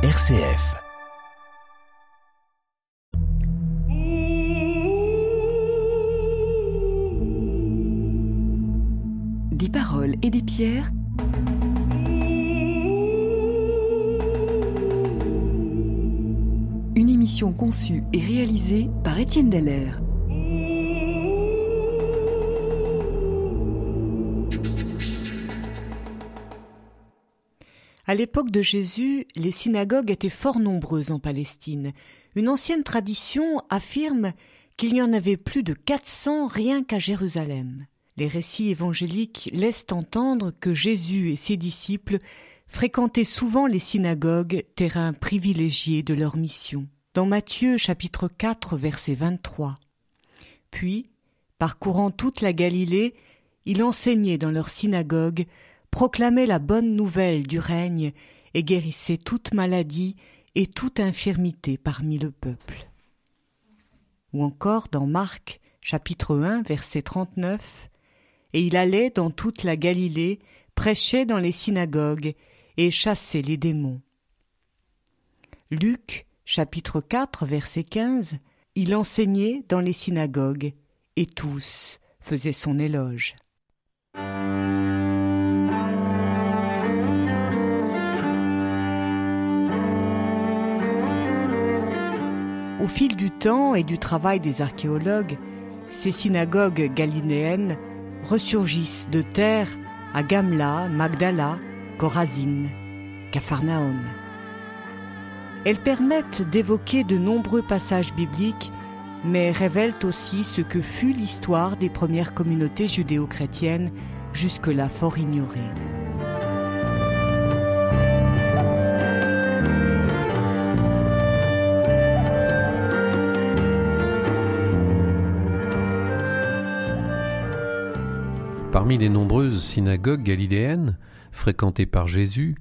RCF. Des paroles et des pierres. Une émission conçue et réalisée par Étienne Deller. À l'époque de Jésus, les synagogues étaient fort nombreuses en Palestine. Une ancienne tradition affirme qu'il y en avait plus de 400 rien qu'à Jérusalem. Les récits évangéliques laissent entendre que Jésus et ses disciples fréquentaient souvent les synagogues, terrain privilégié de leur mission. Dans Matthieu chapitre 4 verset 23. Puis, parcourant toute la Galilée, il enseignait dans leurs synagogues proclamait la bonne nouvelle du règne et guérissait toute maladie et toute infirmité parmi le peuple. Ou encore dans Marc chapitre 1 verset 39 Et il allait dans toute la Galilée, prêchait dans les synagogues et chassait les démons. Luc chapitre 4 verset 15 Il enseignait dans les synagogues et tous faisaient son éloge. Au fil du temps et du travail des archéologues, ces synagogues galiléennes ressurgissent de terre à Gamla, Magdala, Corazine, Capharnaüm. Elles permettent d'évoquer de nombreux passages bibliques, mais révèlent aussi ce que fut l'histoire des premières communautés judéo-chrétiennes, jusque-là fort ignorées. Parmi les nombreuses synagogues galiléennes fréquentées par Jésus,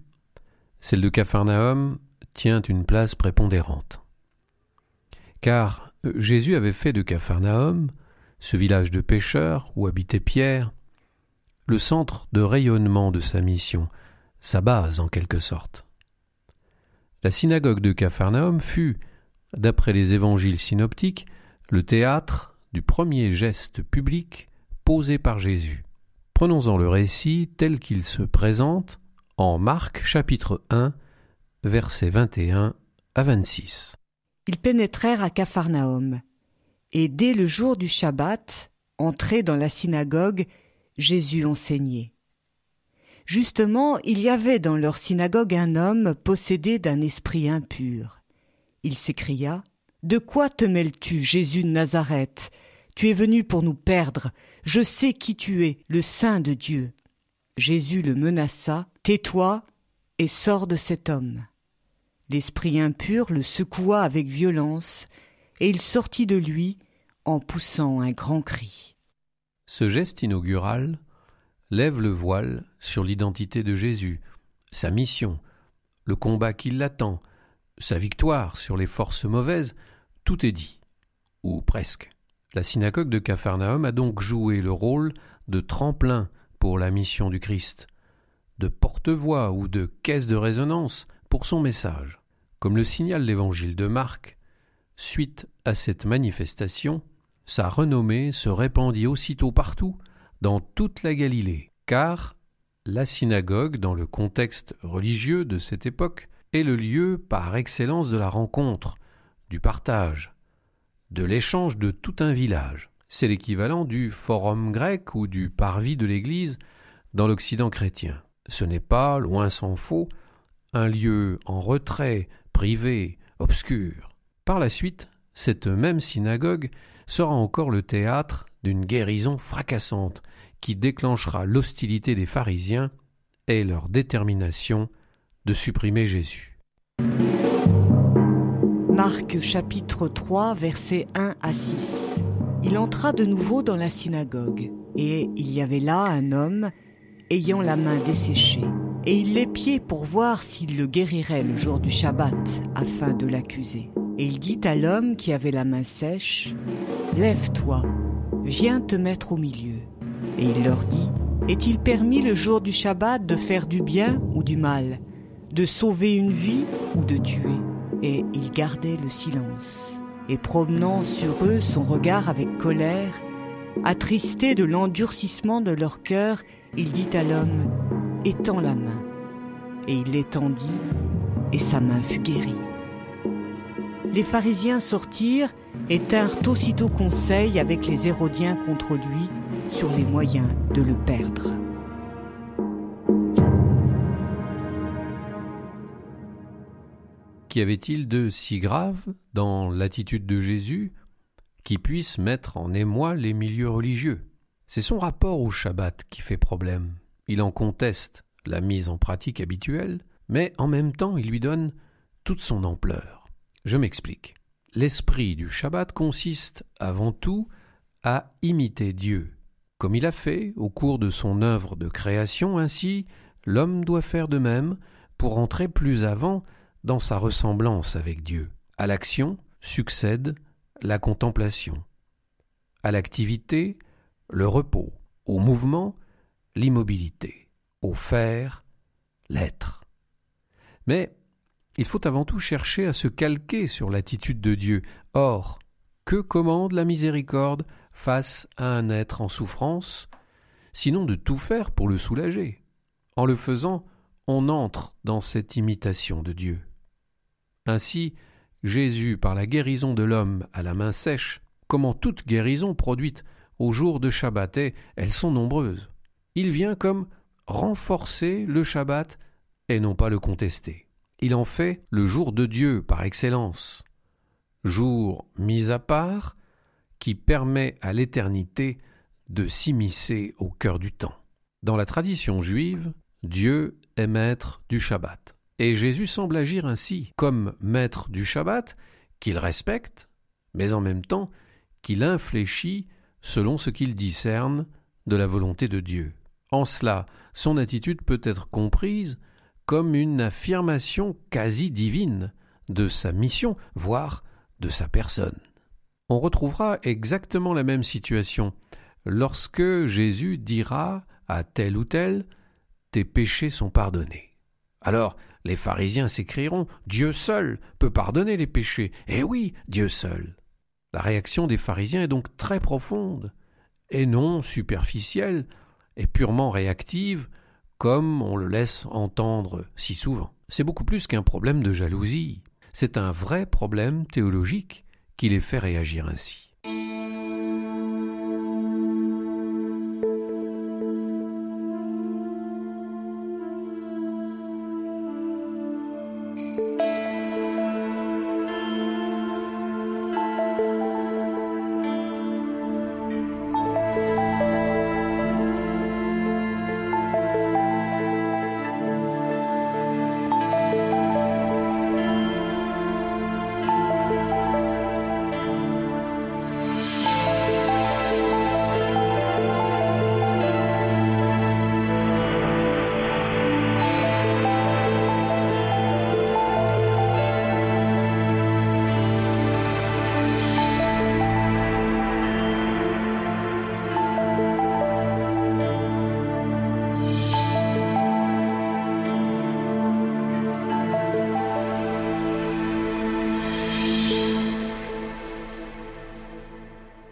celle de Capharnaüm tient une place prépondérante. Car Jésus avait fait de Capharnaüm, ce village de pêcheurs où habitait Pierre, le centre de rayonnement de sa mission, sa base en quelque sorte. La synagogue de Capharnaüm fut, d'après les évangiles synoptiques, le théâtre du premier geste public posé par Jésus. Prenons-en le récit tel qu'il se présente en Marc chapitre 1, versets 21 à 26. Ils pénétrèrent à Capharnaüm, et dès le jour du Shabbat, entré dans la synagogue, Jésus enseignait. Justement, il y avait dans leur synagogue un homme possédé d'un esprit impur. Il s'écria De quoi te mêles-tu, Jésus de Nazareth? Tu es venu pour nous perdre. Je sais qui tu es, le Saint de Dieu. Jésus le menaça. Tais-toi et sors de cet homme. L'esprit impur le secoua avec violence, et il sortit de lui en poussant un grand cri. Ce geste inaugural lève le voile sur l'identité de Jésus, sa mission, le combat qui l'attend, sa victoire sur les forces mauvaises, tout est dit, ou presque. La synagogue de Capharnaüm a donc joué le rôle de tremplin pour la mission du Christ, de porte-voix ou de caisse de résonance pour son message. Comme le signale l'évangile de Marc, suite à cette manifestation, sa renommée se répandit aussitôt partout, dans toute la Galilée, car la synagogue, dans le contexte religieux de cette époque, est le lieu par excellence de la rencontre, du partage, de l'échange de tout un village. C'est l'équivalent du forum grec ou du parvis de l'Église dans l'Occident chrétien. Ce n'est pas, loin s'en faut, un lieu en retrait, privé, obscur. Par la suite, cette même synagogue sera encore le théâtre d'une guérison fracassante qui déclenchera l'hostilité des pharisiens et leur détermination de supprimer Jésus. Marc chapitre 3 versets 1 à 6. Il entra de nouveau dans la synagogue, et il y avait là un homme ayant la main desséchée, et il l'épiait pour voir s'il le guérirait le jour du Shabbat, afin de l'accuser. Et il dit à l'homme qui avait la main sèche, Lève-toi, viens te mettre au milieu. Et il leur dit, Est-il permis le jour du Shabbat de faire du bien ou du mal, de sauver une vie ou de tuer, et il gardait le silence. Et promenant sur eux son regard avec colère, attristé de l'endurcissement de leur cœur, il dit à l'homme, Étends la main. Et il l'étendit, et sa main fut guérie. Les pharisiens sortirent et tinrent aussitôt conseil avec les Hérodiens contre lui sur les moyens de le perdre. Qu'y avait-il de si grave dans l'attitude de Jésus qui puisse mettre en émoi les milieux religieux? C'est son rapport au Shabbat qui fait problème. Il en conteste la mise en pratique habituelle, mais en même temps il lui donne toute son ampleur. Je m'explique. L'esprit du Shabbat consiste avant tout à imiter Dieu. Comme il a fait au cours de son œuvre de création, ainsi l'homme doit faire de même pour entrer plus avant dans sa ressemblance avec Dieu. À l'action succède la contemplation. À l'activité, le repos. Au mouvement, l'immobilité. Au faire, l'être. Mais il faut avant tout chercher à se calquer sur l'attitude de Dieu. Or, que commande la miséricorde face à un être en souffrance, sinon de tout faire pour le soulager? En le faisant, on entre dans cette imitation de Dieu. Ainsi, Jésus, par la guérison de l'homme à la main sèche, comment toute guérison produite au jour de Shabbat, et elles sont nombreuses, il vient comme renforcer le Shabbat et non pas le contester. Il en fait le jour de Dieu par excellence, jour mis à part qui permet à l'éternité de s'immiscer au cœur du temps. Dans la tradition juive, Dieu est maître du Shabbat. Et Jésus semble agir ainsi, comme maître du Shabbat, qu'il respecte, mais en même temps qu'il infléchit selon ce qu'il discerne de la volonté de Dieu. En cela, son attitude peut être comprise comme une affirmation quasi divine de sa mission, voire de sa personne. On retrouvera exactement la même situation lorsque Jésus dira à tel ou tel Tes péchés sont pardonnés. Alors les pharisiens s'écrieront Dieu seul peut pardonner les péchés. Eh oui, Dieu seul. La réaction des pharisiens est donc très profonde, et non superficielle et purement réactive comme on le laisse entendre si souvent. C'est beaucoup plus qu'un problème de jalousie, c'est un vrai problème théologique qui les fait réagir ainsi.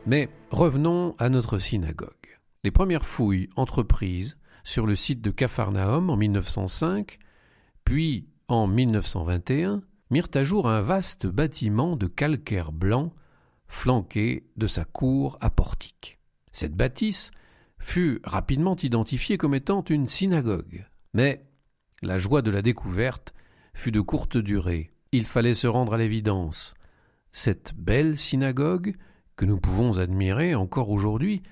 Mais revenons à notre synagogue. Les premières fouilles entreprises sur le site de Capharnaüm en 1905, puis en 1921, mirent à jour un vaste bâtiment de calcaire blanc flanqué de sa cour à portique. Cette bâtisse fut rapidement identifiée comme étant une synagogue. Mais la joie de la découverte fut de courte durée. Il fallait se rendre à l'évidence. Cette belle synagogue que nous pouvons admirer encore aujourd'hui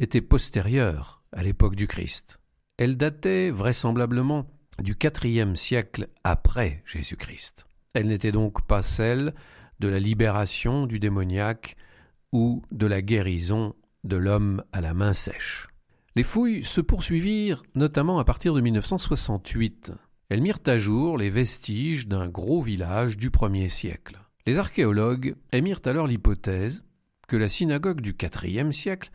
était postérieure à l'époque du Christ. Elle datait vraisemblablement du IVe siècle après Jésus-Christ. Elle n'était donc pas celle de la libération du démoniaque ou de la guérison de l'homme à la main sèche. Les fouilles se poursuivirent notamment à partir de 1968. Elles mirent à jour les vestiges d'un gros village du premier siècle. Les archéologues émirent alors l'hypothèse que la synagogue du IVe siècle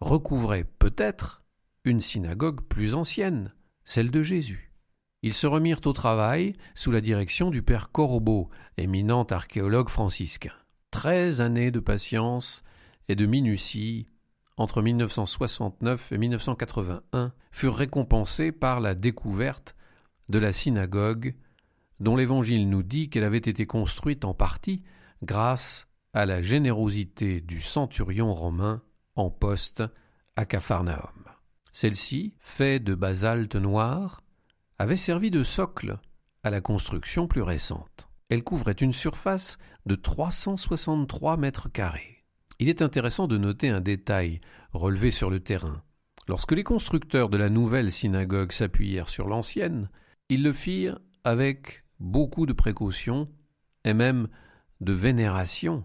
recouvrait peut-être une synagogue plus ancienne, celle de Jésus. Ils se remirent au travail sous la direction du père Corbeau, éminent archéologue franciscain. Treize années de patience et de minutie entre 1969 et 1981 furent récompensées par la découverte de la synagogue dont l'Évangile nous dit qu'elle avait été construite en partie grâce à la générosité du centurion romain en poste à Capharnaüm. Celle-ci, faite de basalte noir, avait servi de socle à la construction plus récente. Elle couvrait une surface de 363 mètres carrés. Il est intéressant de noter un détail relevé sur le terrain. Lorsque les constructeurs de la nouvelle synagogue s'appuyèrent sur l'ancienne, ils le firent avec beaucoup de précautions et même de vénération,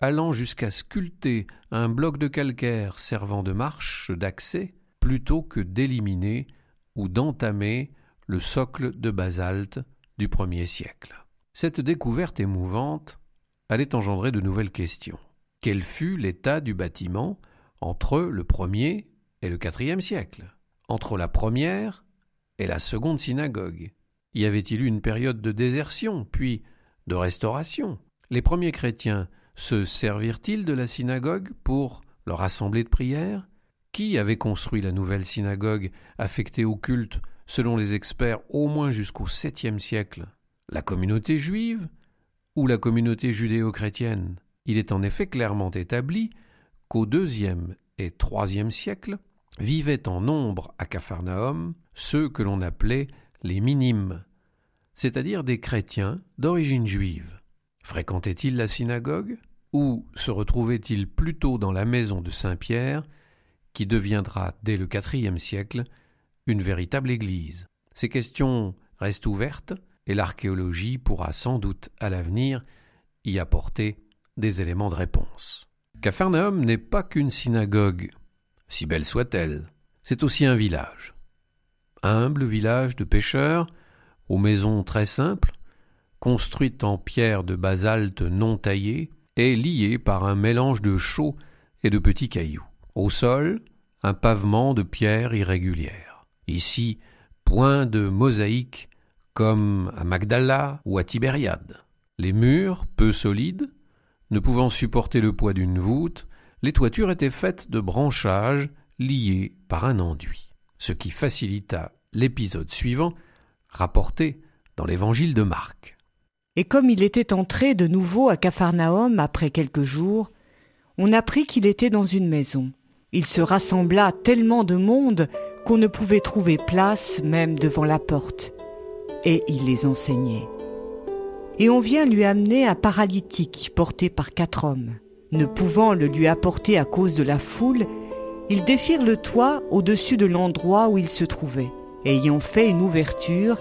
allant jusqu'à sculpter un bloc de calcaire servant de marche d'accès plutôt que d'éliminer ou d'entamer le socle de basalte du premier siècle. Cette découverte émouvante allait engendrer de nouvelles questions. Quel fut l'état du bâtiment entre le premier et le quatrième siècle? Entre la première et la seconde synagogue? Y avait-il eu une période de désertion, puis de restauration? Les premiers chrétiens se servirent-ils de la synagogue pour leur assemblée de prière? Qui avait construit la nouvelle synagogue affectée au culte selon les experts au moins jusqu'au septième siècle? La communauté juive ou la communauté judéo-chrétienne? Il est en effet clairement établi qu'au deuxième et troisième siècle vivaient en nombre à Capharnaüm ceux que l'on appelait les minimes, c'est-à-dire des chrétiens d'origine juive. Fréquentait-il la synagogue? Ou se retrouvait-il plutôt dans la maison de Saint-Pierre, qui deviendra dès le IVe siècle une véritable église? Ces questions restent ouvertes et l'archéologie pourra sans doute à l'avenir y apporter des éléments de réponse. Capharnaüm n'est pas qu'une synagogue, si belle soit-elle, c'est aussi un village. Humble village de pêcheurs, aux maisons très simples, construites en pierre de basalte non taillée et liées par un mélange de chaux et de petits cailloux. Au sol, un pavement de pierre irrégulière. Ici, point de mosaïque comme à Magdala ou à Tibériade. Les murs, peu solides, ne pouvant supporter le poids d'une voûte, les toitures étaient faites de branchages liés par un enduit, ce qui facilita l'épisode suivant, rapporté dans l'évangile de Marc. Et comme il était entré de nouveau à Capharnaüm après quelques jours, on apprit qu'il était dans une maison. Il se rassembla tellement de monde qu'on ne pouvait trouver place même devant la porte. Et il les enseignait. Et on vient lui amener un paralytique porté par quatre hommes. Ne pouvant le lui apporter à cause de la foule, ils défirent le toit au-dessus de l'endroit où il se trouvait. Ayant fait une ouverture,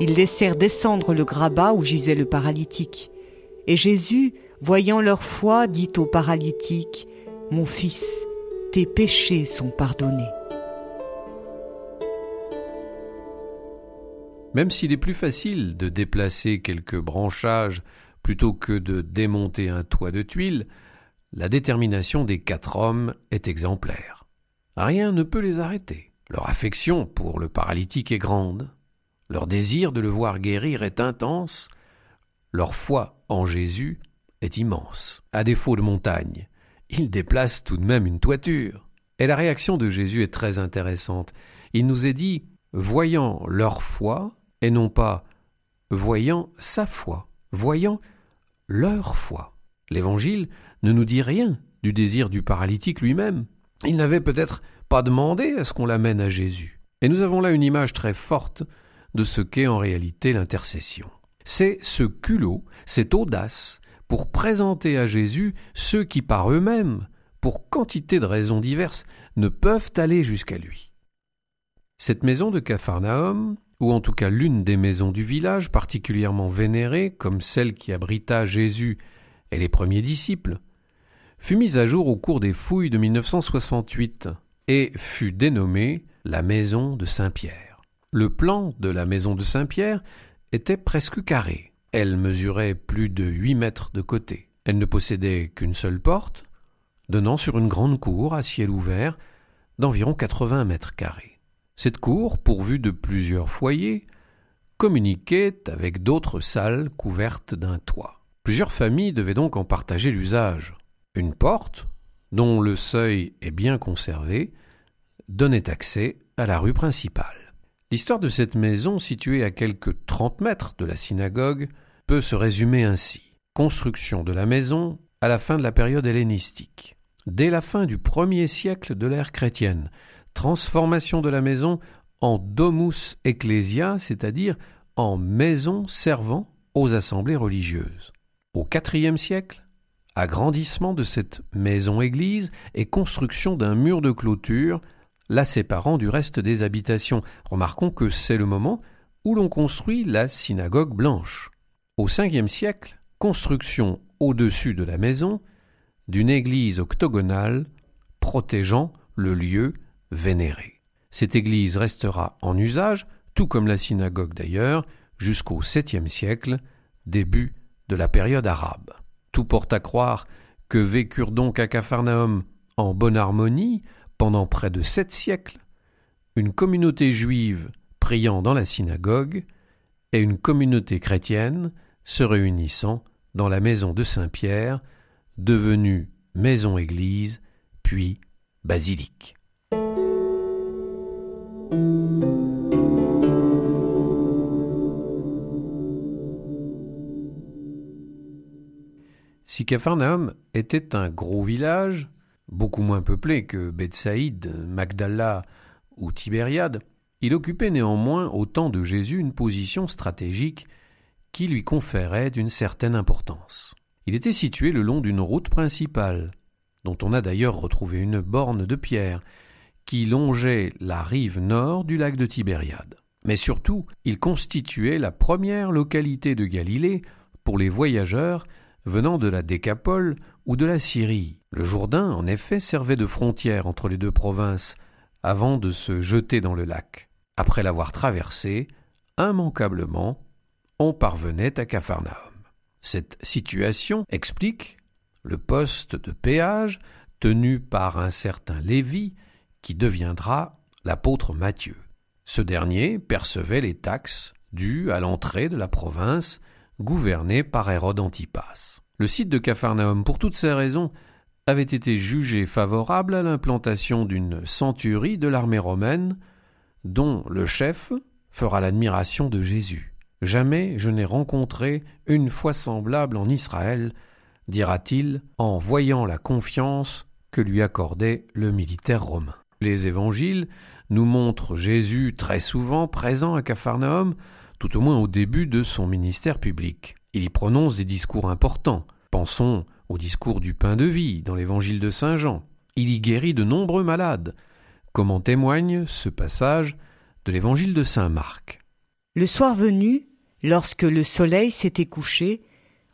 ils laissèrent descendre le grabat où gisait le paralytique. Et Jésus, voyant leur foi, dit au paralytique, Mon fils, tes péchés sont pardonnés. Même s'il est plus facile de déplacer quelques branchages plutôt que de démonter un toit de tuiles, la détermination des quatre hommes est exemplaire. Rien ne peut les arrêter. Leur affection pour le paralytique est grande. Leur désir de le voir guérir est intense, leur foi en Jésus est immense. À défaut de montagne, ils déplacent tout de même une toiture. Et la réaction de Jésus est très intéressante. Il nous est dit, voyant leur foi, et non pas voyant sa foi, voyant leur foi. L'Évangile ne nous dit rien du désir du paralytique lui-même. Il n'avait peut-être pas demandé à ce qu'on l'amène à Jésus. Et nous avons là une image très forte de ce qu'est en réalité l'intercession. C'est ce culot, cette audace, pour présenter à Jésus ceux qui par eux-mêmes, pour quantité de raisons diverses, ne peuvent aller jusqu'à lui. Cette maison de Capharnaüm, ou en tout cas l'une des maisons du village particulièrement vénérée, comme celle qui abrita Jésus et les premiers disciples, fut mise à jour au cours des fouilles de 1968 et fut dénommée la maison de Saint-Pierre. Le plan de la maison de Saint-Pierre était presque carré. Elle mesurait plus de huit mètres de côté. Elle ne possédait qu'une seule porte, donnant sur une grande cour à ciel ouvert d'environ 80 mètres carrés. Cette cour, pourvue de plusieurs foyers, communiquait avec d'autres salles couvertes d'un toit. Plusieurs familles devaient donc en partager l'usage. Une porte, dont le seuil est bien conservé, donnait accès à la rue principale. L'histoire de cette maison, située à quelques trente mètres de la synagogue, peut se résumer ainsi. Construction de la maison à la fin de la période hellénistique. Dès la fin du premier siècle de l'ère chrétienne, transformation de la maison en domus ecclesia, c'est-à-dire en maison servant aux assemblées religieuses. Au IVe siècle, agrandissement de cette maison-église et construction d'un mur de clôture la séparant du reste des habitations. Remarquons que c'est le moment où l'on construit la synagogue blanche. Au Ve siècle, construction au-dessus de la maison d'une église octogonale protégeant le lieu vénéré. Cette église restera en usage, tout comme la synagogue d'ailleurs, jusqu'au 7e siècle, début de la période arabe. Tout porte à croire que vécurent donc à Capharnaüm en bonne harmonie pendant près de sept siècles une communauté juive priant dans la synagogue et une communauté chrétienne se réunissant dans la maison de Saint-Pierre, devenue maison-église, puis basilique. Si Capharnaüm était un gros village, beaucoup moins peuplé que Bethsaïde, Magdala ou Tibériade, il occupait néanmoins au temps de Jésus une position stratégique qui lui conférait une certaine importance. Il était situé le long d'une route principale, dont on a d'ailleurs retrouvé une borne de pierre, qui longeait la rive nord du lac de Tibériade. Mais surtout, il constituait la première localité de Galilée pour les voyageurs venant de la Décapole ou de la Syrie. Le Jourdain, en effet, servait de frontière entre les deux provinces avant de se jeter dans le lac. Après l'avoir traversé, immanquablement, on parvenait à Capharnaüm. Cette situation explique le poste de péage tenu par un certain Lévi qui deviendra l'apôtre Matthieu. Ce dernier percevait les taxes dues à l'entrée de la province gouvernée par Hérode Antipas. Le site de Capharnaüm, pour toutes ces raisons, avait été jugé favorable à l'implantation d'une centurie de l'armée romaine, dont le chef fera l'admiration de Jésus. Jamais je n'ai rencontré une foi semblable en Israël, dira-t-il, en voyant la confiance que lui accordait le militaire romain. Les évangiles nous montrent Jésus très souvent présent à Capharnaüm, tout au moins au début de son ministère public. Il y prononce des discours importants. Pensons au discours du pain de vie dans l'évangile de Saint Jean. Il y guérit de nombreux malades, comme en témoigne ce passage de l'évangile de Saint Marc. Le soir venu, lorsque le soleil s'était couché,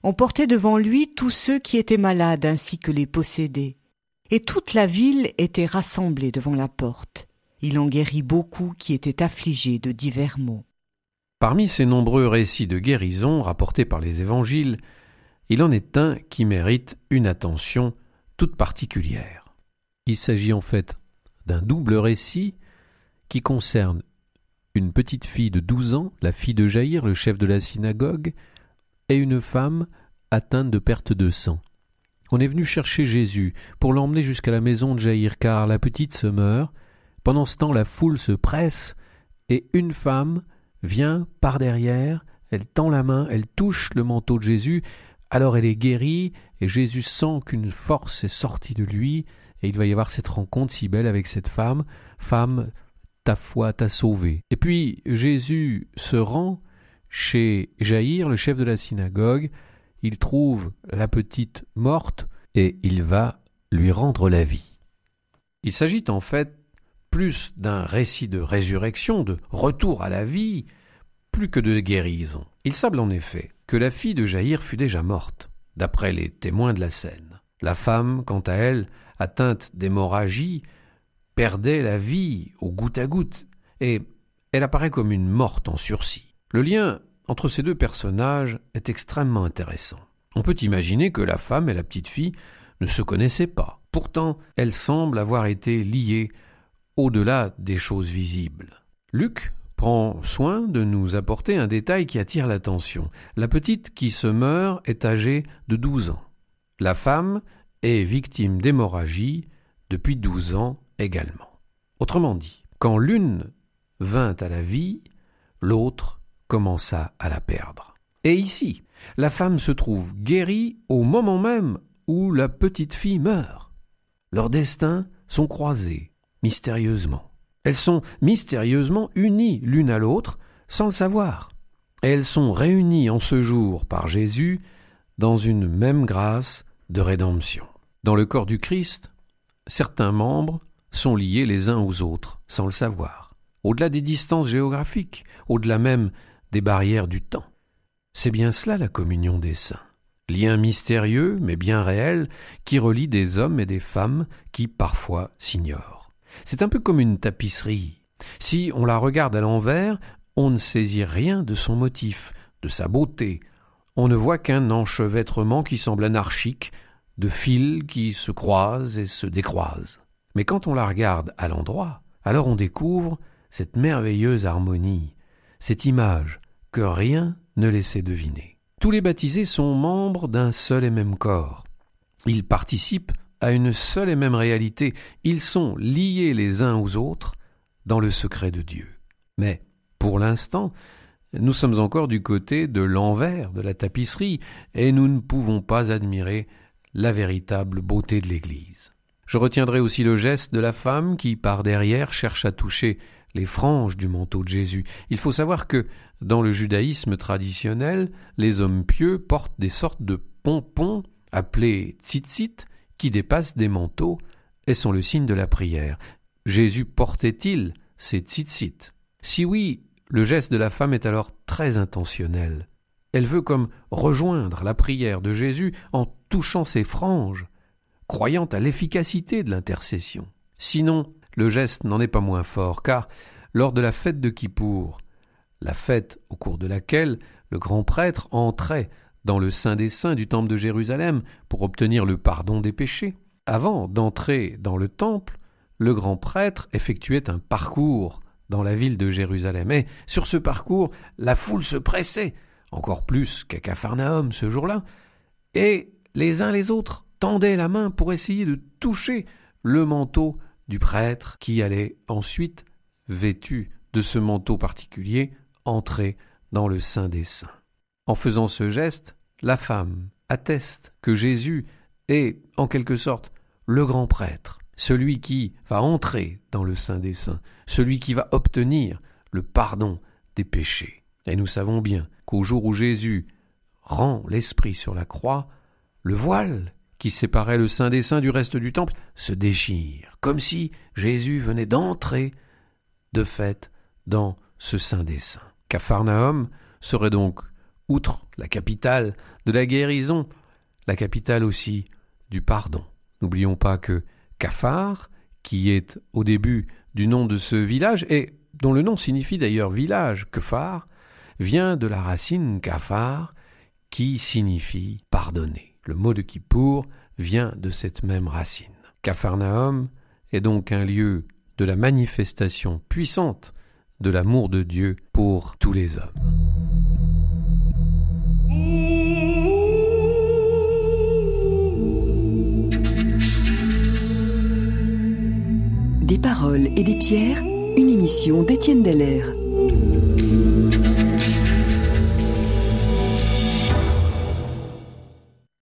on portait devant lui tous ceux qui étaient malades ainsi que les possédés. Et toute la ville était rassemblée devant la porte. Il en guérit beaucoup qui étaient affligés de divers maux. Parmi ces nombreux récits de guérison rapportés par les évangiles, il en est un qui mérite une attention toute particulière. Il s'agit en fait d'un double récit qui concerne une petite fille de douze ans, la fille de Jaïr, le chef de la synagogue, et une femme atteinte de perte de sang. On est venu chercher Jésus pour l'emmener jusqu'à la maison de Jaïr, car la petite se meurt. Pendant ce temps, la foule se presse, et une femme vient par derrière, elle tend la main, elle touche le manteau de Jésus, alors elle est guérie, et Jésus sent qu'une force est sortie de lui, et il va y avoir cette rencontre si belle avec cette femme. Femme, ta foi t'a sauvé. Et puis Jésus se rend chez Jaïr, le chef de la synagogue, il trouve la petite morte, et il va lui rendre la vie. Il s'agit en fait plus d'un récit de résurrection, de retour à la vie, plus que de guérison. Il semble en effet que la fille de Jaïr fut déjà morte, d'après les témoins de la scène. La femme, quant à elle, atteinte d'hémorragie, perdait la vie au goutte à goutte, et elle apparaît comme une morte en sursis. Le lien entre ces deux personnages est extrêmement intéressant. On peut imaginer que la femme et la petite fille ne se connaissaient pas. Pourtant, elles semblent avoir été liées au-delà des choses visibles. Luc prend soin de nous apporter un détail qui attire l'attention. La petite qui se meurt est âgée de 12 ans. La femme est victime d'hémorragie depuis 12 ans également. Autrement dit, quand l'une vint à la vie, l'autre commença à la perdre. Et ici, la femme se trouve guérie au moment même où la petite fille meurt. Leurs destins sont croisés, mystérieusement. Elles sont mystérieusement unies l'une à l'autre sans le savoir. elles sont réunies en ce jour par Jésus dans une même grâce de rédemption. Dans le corps du Christ, certains membres sont liés les uns aux autres sans le savoir, au-delà des distances géographiques, au-delà même des barrières du temps. C'est bien cela la communion des saints. Lien mystérieux, mais bien réel, qui relie des hommes et des femmes qui parfois s'ignorent. C'est un peu comme une tapisserie. Si on la regarde à l'envers, on ne saisit rien de son motif, de sa beauté. On ne voit qu'un enchevêtrement qui semble anarchique, de fils qui se croisent et se décroisent. Mais quand on la regarde à l'endroit, alors on découvre cette merveilleuse harmonie, cette image que rien ne laissait deviner. Tous les baptisés sont membres d'un seul et même corps. Ils participent à une seule et même réalité. Ils sont liés les uns aux autres dans le secret de Dieu. Mais, pour l'instant, nous sommes encore du côté de l'envers de la tapisserie, et nous ne pouvons pas admirer la véritable beauté de l'Église. Je retiendrai aussi le geste de la femme qui, par derrière, cherche à toucher les franges du manteau de Jésus. Il faut savoir que, dans le judaïsme traditionnel, les hommes pieux portent des sortes de pompons appelés tzitzit, qui dépassent des manteaux et sont le signe de la prière. Jésus portait-il ces tzitzit? Si oui, le geste de la femme est alors très intentionnel. Elle veut comme rejoindre la prière de Jésus en touchant ses franges, croyant à l'efficacité de l'intercession. Sinon, le geste n'en est pas moins fort, car lors de la fête de Kippour, la fête au cours de laquelle le grand prêtre entrait dans le Saint des Saints du Temple de Jérusalem pour obtenir le pardon des péchés. Avant d'entrer dans le Temple, le grand prêtre effectuait un parcours dans la ville de Jérusalem. Et sur ce parcours, la foule se pressait, encore plus qu'à Capharnaüm ce jour-là, et les uns les autres tendaient la main pour essayer de toucher le manteau du prêtre qui allait ensuite, vêtu de ce manteau particulier, entrer dans le Saint des Saints. En faisant ce geste, la femme atteste que Jésus est, en quelque sorte, le grand prêtre, celui qui va entrer dans le Saint des Saints, celui qui va obtenir le pardon des péchés. Et nous savons bien qu'au jour où Jésus rend l'Esprit sur la croix, le voile qui séparait le Saint des Saints du reste du temple se déchire, comme si Jésus venait d'entrer de fait dans ce Saint des Saints. Capharnaüm serait donc outre la capitale de la guérison, la capitale aussi du pardon. N'oublions pas que Cafar, qui est au début du nom de ce village, et dont le nom signifie d'ailleurs village, Kefar, vient de la racine Kafar, qui signifie pardonner. Le mot de Kippour vient de cette même racine. Capharnaüm est donc un lieu de la manifestation puissante de l'amour de Dieu pour tous les hommes. Des paroles et des pierres, une émission d'Étienne Deller.